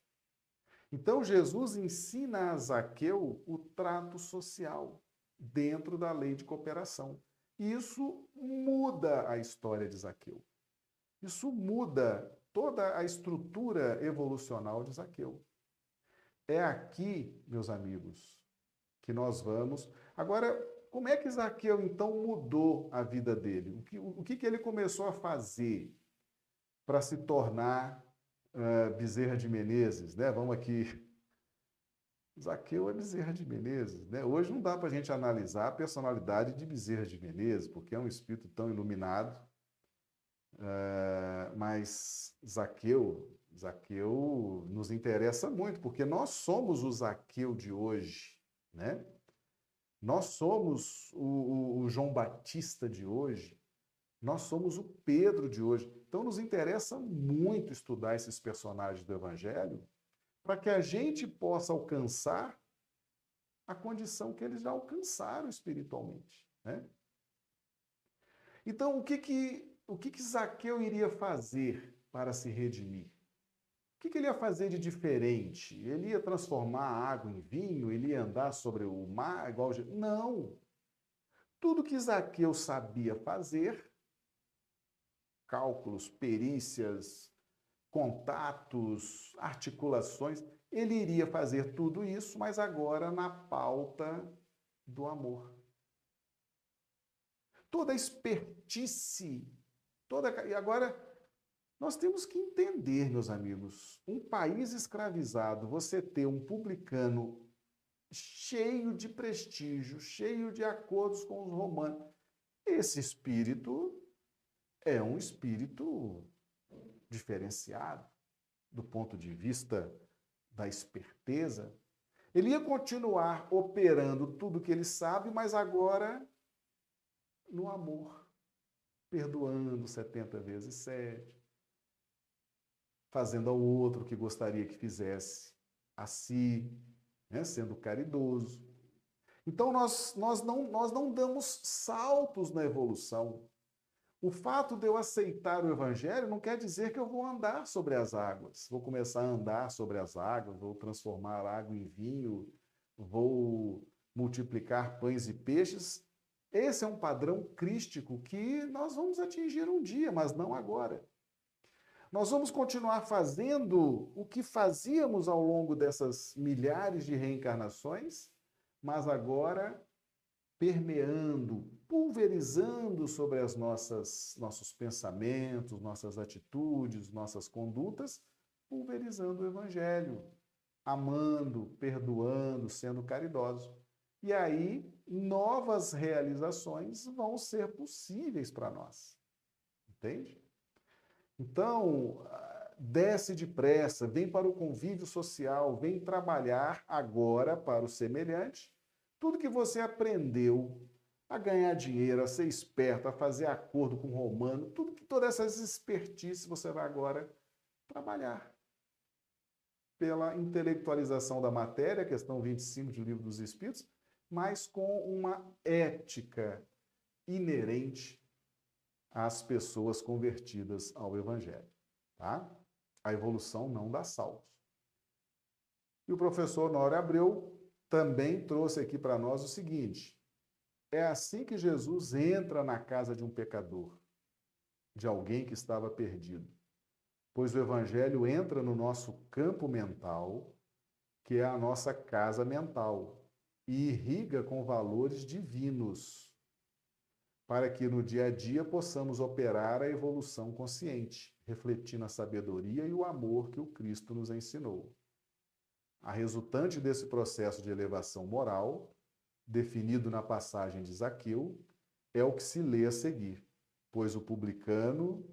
Então, Jesus ensina a Zaqueu o trato social dentro da lei de cooperação. E isso muda a história de Zaqueu. Isso muda toda a estrutura evolucional de Zaqueu. É aqui, meus amigos, que nós vamos. Agora, como é que Zaqueu então mudou a vida dele? O que, o que, que ele começou a fazer para se tornar uh, Bezerra de Menezes? Né? Vamos aqui Zaqueu é Bezerra de Menezes. Né? Hoje não dá para a gente analisar a personalidade de Bezerra de Menezes, porque é um espírito tão iluminado. É, mas Zaqueu, Zaqueu nos interessa muito, porque nós somos o Zaqueu de hoje. Né? Nós somos o, o, o João Batista de hoje. Nós somos o Pedro de hoje. Então nos interessa muito estudar esses personagens do Evangelho para que a gente possa alcançar a condição que eles já alcançaram espiritualmente. Né? Então, o que que, o que que Zaqueu iria fazer para se redimir? O que, que ele ia fazer de diferente? Ele ia transformar a água em vinho? Ele ia andar sobre o mar igual... Não! Tudo que Zaqueu sabia fazer, cálculos, perícias, contatos, articulações. Ele iria fazer tudo isso, mas agora na pauta do amor. Toda a expertise, toda. E agora, nós temos que entender, meus amigos, um país escravizado, você ter um publicano cheio de prestígio, cheio de acordos com os romanos, esse espírito é um espírito diferenciado do ponto de vista da esperteza, ele ia continuar operando tudo que ele sabe, mas agora no amor, perdoando 70 vezes 7, fazendo ao outro o que gostaria que fizesse a si, né, sendo caridoso. Então nós, nós, não, nós não damos saltos na evolução. O fato de eu aceitar o Evangelho não quer dizer que eu vou andar sobre as águas, vou começar a andar sobre as águas, vou transformar água em vinho, vou multiplicar pães e peixes. Esse é um padrão crístico que nós vamos atingir um dia, mas não agora. Nós vamos continuar fazendo o que fazíamos ao longo dessas milhares de reencarnações, mas agora permeando, pulverizando sobre as nossas nossos pensamentos, nossas atitudes, nossas condutas, pulverizando o evangelho, amando, perdoando, sendo caridoso. E aí novas realizações vão ser possíveis para nós. Entende? Então, desce depressa, vem para o convívio social, vem trabalhar agora para o semelhante. Tudo que você aprendeu a ganhar dinheiro, a ser esperto, a fazer acordo com o romano, tudo que todas essas expertises você vai agora trabalhar. Pela intelectualização da matéria, questão 25 do Livro dos Espíritos, mas com uma ética inerente às pessoas convertidas ao Evangelho. Tá? A evolução não dá saltos. E o professor Nório Abreu também trouxe aqui para nós o seguinte: é assim que Jesus entra na casa de um pecador. de alguém que estava perdido. Pois o Evangelho entra no nosso campo mental, que é a nossa casa mental, e irriga com valores divinos, para que no dia a dia possamos operar a evolução consciente, refletindo a sabedoria e o amor que o Cristo nos ensinou. A resultante desse processo de elevação moral, definido na passagem de Zaqueu, é o que se lê a seguir, pois o publicano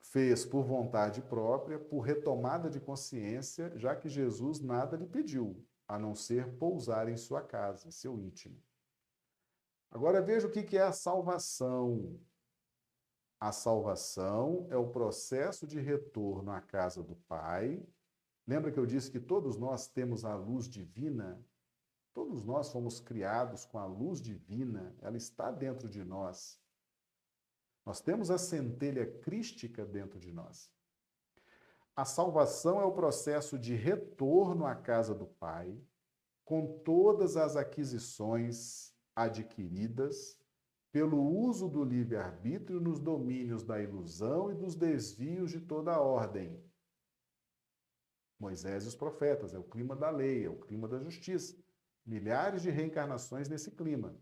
fez por vontade própria, por retomada de consciência, já que Jesus nada lhe pediu, a não ser pousar em sua casa, seu íntimo. Agora veja o que é a salvação. A salvação é o processo de retorno à casa do Pai. Lembra que eu disse que todos nós temos a luz divina? Todos nós fomos criados com a luz divina, ela está dentro de nós. Nós temos a centelha crística dentro de nós. A salvação é o processo de retorno à casa do Pai, com todas as aquisições adquiridas pelo uso do livre-arbítrio nos domínios da ilusão e dos desvios de toda a ordem. Moisés e os profetas, é o clima da lei, é o clima da justiça. Milhares de reencarnações nesse clima.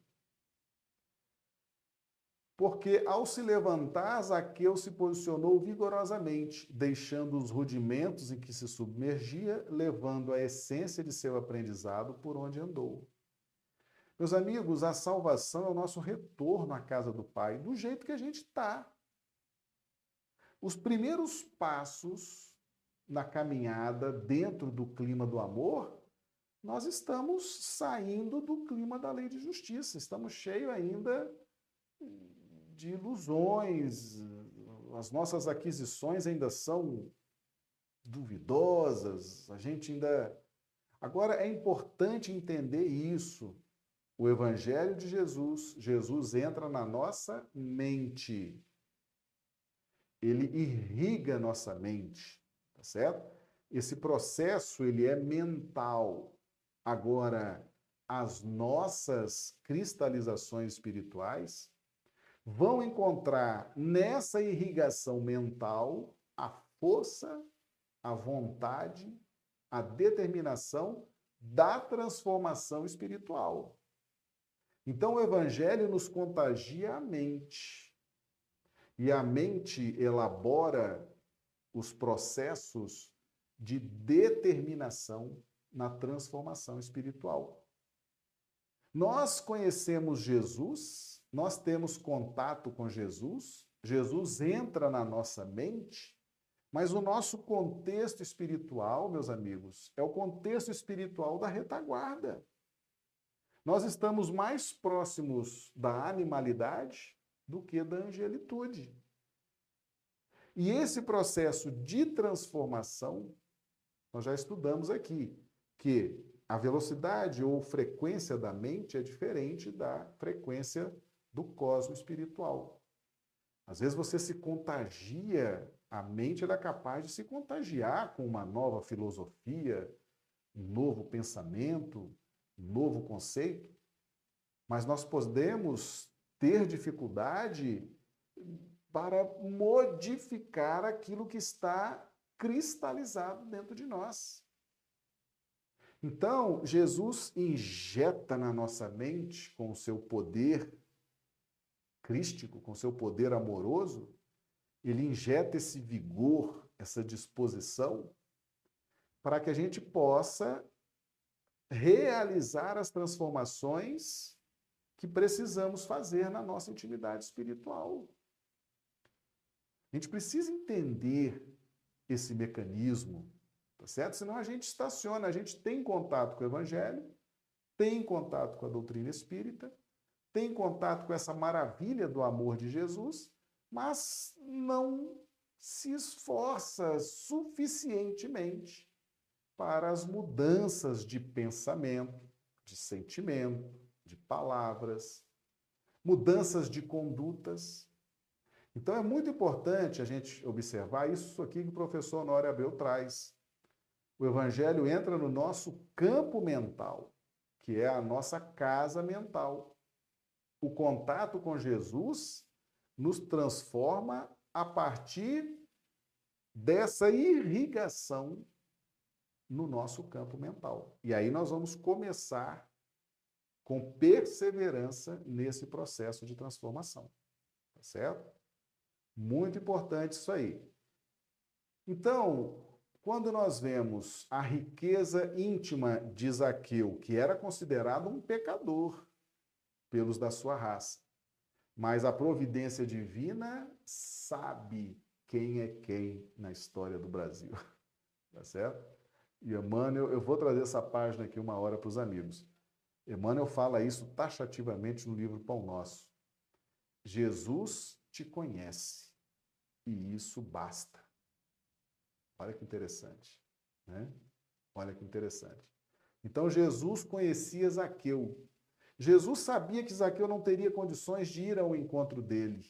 Porque ao se levantar, Zaqueu se posicionou vigorosamente, deixando os rudimentos em que se submergia, levando a essência de seu aprendizado por onde andou. Meus amigos, a salvação é o nosso retorno à casa do Pai, do jeito que a gente está. Os primeiros passos na caminhada dentro do clima do amor, nós estamos saindo do clima da lei de justiça, estamos cheios ainda de ilusões, as nossas aquisições ainda são duvidosas, a gente ainda. Agora é importante entender isso. O Evangelho de Jesus, Jesus entra na nossa mente. Ele irriga nossa mente, tá certo? Esse processo ele é mental. Agora, as nossas cristalizações espirituais vão encontrar nessa irrigação mental a força, a vontade, a determinação da transformação espiritual. Então o evangelho nos contagia a mente. E a mente elabora os processos de determinação na transformação espiritual. Nós conhecemos Jesus nós temos contato com Jesus, Jesus entra na nossa mente, mas o nosso contexto espiritual, meus amigos, é o contexto espiritual da retaguarda. Nós estamos mais próximos da animalidade do que da angelitude. E esse processo de transformação, nós já estudamos aqui, que a velocidade ou frequência da mente é diferente da frequência do cosmo espiritual. Às vezes você se contagia, a mente é capaz de se contagiar com uma nova filosofia, um novo pensamento, um novo conceito, mas nós podemos ter dificuldade para modificar aquilo que está cristalizado dentro de nós. Então, Jesus injeta na nossa mente, com o seu poder crístico, com seu poder amoroso, ele injeta esse vigor, essa disposição, para que a gente possa realizar as transformações que precisamos fazer na nossa intimidade espiritual. A gente precisa entender esse mecanismo, tá certo? Senão a gente estaciona, a gente tem contato com o evangelho, tem contato com a doutrina espírita, tem contato com essa maravilha do amor de Jesus, mas não se esforça suficientemente para as mudanças de pensamento, de sentimento, de palavras, mudanças de condutas. Então é muito importante a gente observar isso aqui que o professor Honório Abreu traz. O evangelho entra no nosso campo mental, que é a nossa casa mental o contato com Jesus nos transforma a partir dessa irrigação no nosso campo mental. E aí nós vamos começar com perseverança nesse processo de transformação. Tá certo? Muito importante isso aí. Então, quando nós vemos a riqueza íntima de Zaqueu, que era considerado um pecador pelos da sua raça, mas a providência divina sabe quem é quem na história do Brasil. <laughs> Tá certo? E Emmanuel, eu vou trazer essa página aqui uma hora para os amigos. Emmanuel fala isso taxativamente no livro Pão Nosso. Jesus te conhece e isso basta. Olha que interessante. Né? Olha que interessante. Então Jesus conhecia Zaqueu. Jesus sabia que Zaqueu não teria condições de ir ao encontro dele.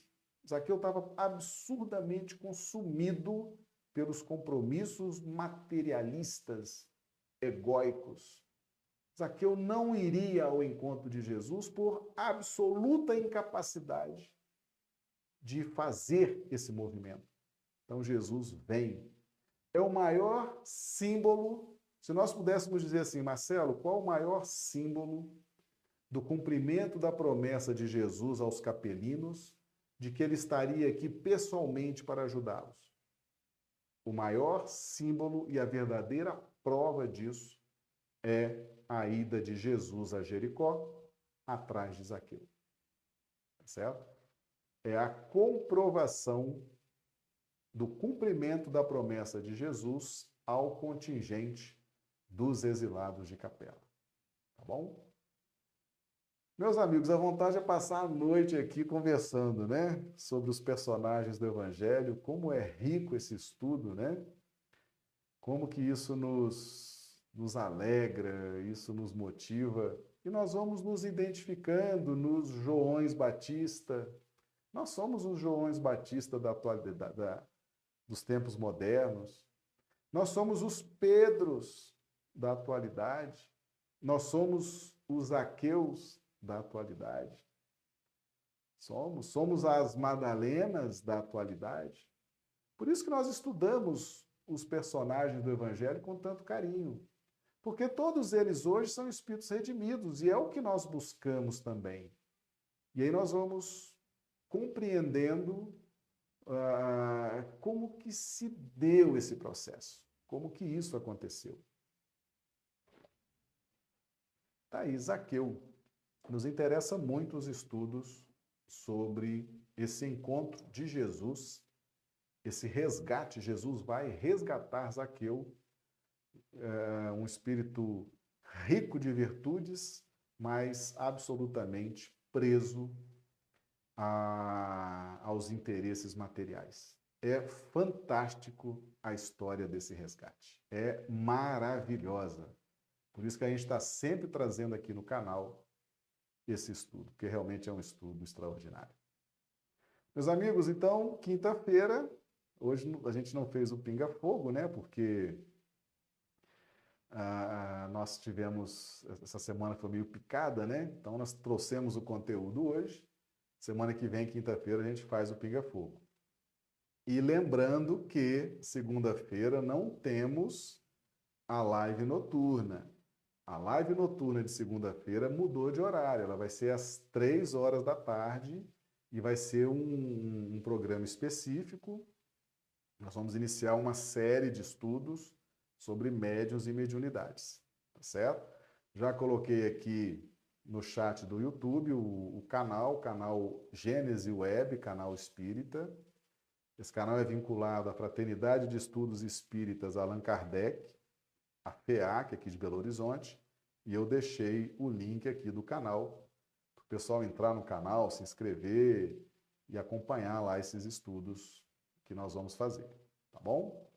Zaqueu estava absurdamente consumido pelos compromissos materialistas, egóicos. Zaqueu não iria ao encontro de Jesus por absoluta incapacidade de fazer esse movimento. Então Jesus vem. É o maior símbolo. Se nós pudéssemos dizer assim, Marcelo, qual o maior símbolo do cumprimento da promessa de Jesus aos capelinos de que ele estaria aqui pessoalmente para ajudá-los? O maior símbolo e a verdadeira prova disso é a ida de Jesus a Jericó atrás de Zaqueu. Tá certo? é a comprovação do cumprimento da promessa de Jesus ao contingente dos exilados de Capela. Tá bom? Meus amigos, a vontade é passar a noite aqui conversando, né, sobre os personagens do evangelho, como é rico esse estudo, né? Como que isso nos nos alegra, isso nos motiva, e nós vamos nos identificando nos Joões Batista, nós somos os Joões Batista da atualidade, da, dos tempos modernos. Nós somos os Pedros da atualidade. Nós somos os Aqueus da atualidade. Somos, somos as Madalenas da atualidade. Por isso que nós estudamos os personagens do Evangelho com tanto carinho. Porque todos eles hoje são espíritos redimidos e é o que nós buscamos também. E aí nós vamos compreendendo ah, como que se deu esse processo, como que isso aconteceu. Tá aí, Zaqueu. Nos interessa muito os estudos sobre esse encontro de Jesus, esse resgate. Jesus vai resgatar Zaqueu, é, um espírito rico de virtudes, mas absolutamente preso a, aos interesses materiais. É fantástico a história desse resgate. É maravilhosa. Por isso que a gente está sempre trazendo aqui no canal esse estudo, porque realmente é um estudo extraordinário. Meus amigos, então, quinta-feira, hoje a gente não fez o Pinga Fogo, né? Porque ah, nós tivemos, essa semana foi meio picada, né? Então nós trouxemos o conteúdo hoje. Semana que vem, quinta-feira, a gente faz o Pinga Fogo. E lembrando que segunda-feira não temos a live noturna. A live noturna de segunda-feira mudou de horário. Ela vai ser às três horas da tarde e vai ser um, um programa específico. Nós vamos iniciar uma série de estudos sobre médios e mediunidades. Tá certo? Já coloquei aqui no chat do YouTube o, o canal, canal Gênese Web, canal espírita. Esse canal é vinculado à Fraternidade de Estudos Espíritas Allan Kardec, a FEAC aqui de Belo Horizonte, e eu deixei o link aqui do canal para o pessoal entrar no canal, se inscrever e acompanhar lá esses estudos que nós vamos fazer, tá bom?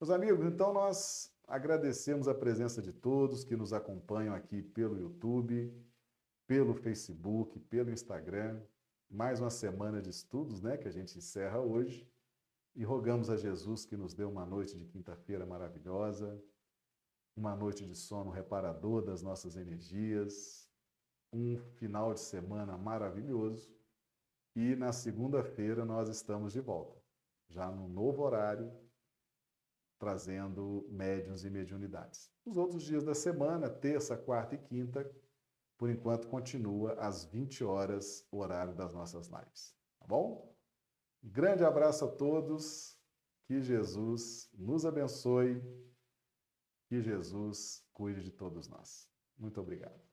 Meus amigos, então nós agradecemos a presença de todos que nos acompanham aqui pelo YouTube, pelo Facebook, pelo Instagram. Mais uma semana de estudos, né, que a gente encerra hoje. E rogamos a Jesus que nos dê uma noite de quinta-feira maravilhosa, uma noite de sono reparador das nossas energias, um final de semana maravilhoso E na segunda-feira nós estamos de volta, já no novo horário, trazendo médiuns e mediunidades. Os outros dias da semana, terça, quarta e quinta, por enquanto continua às 20 horas o horário das nossas lives. Tá bom? Grande abraço a todos. Que Jesus nos abençoe. Que Jesus cuide de todos nós. Muito obrigado.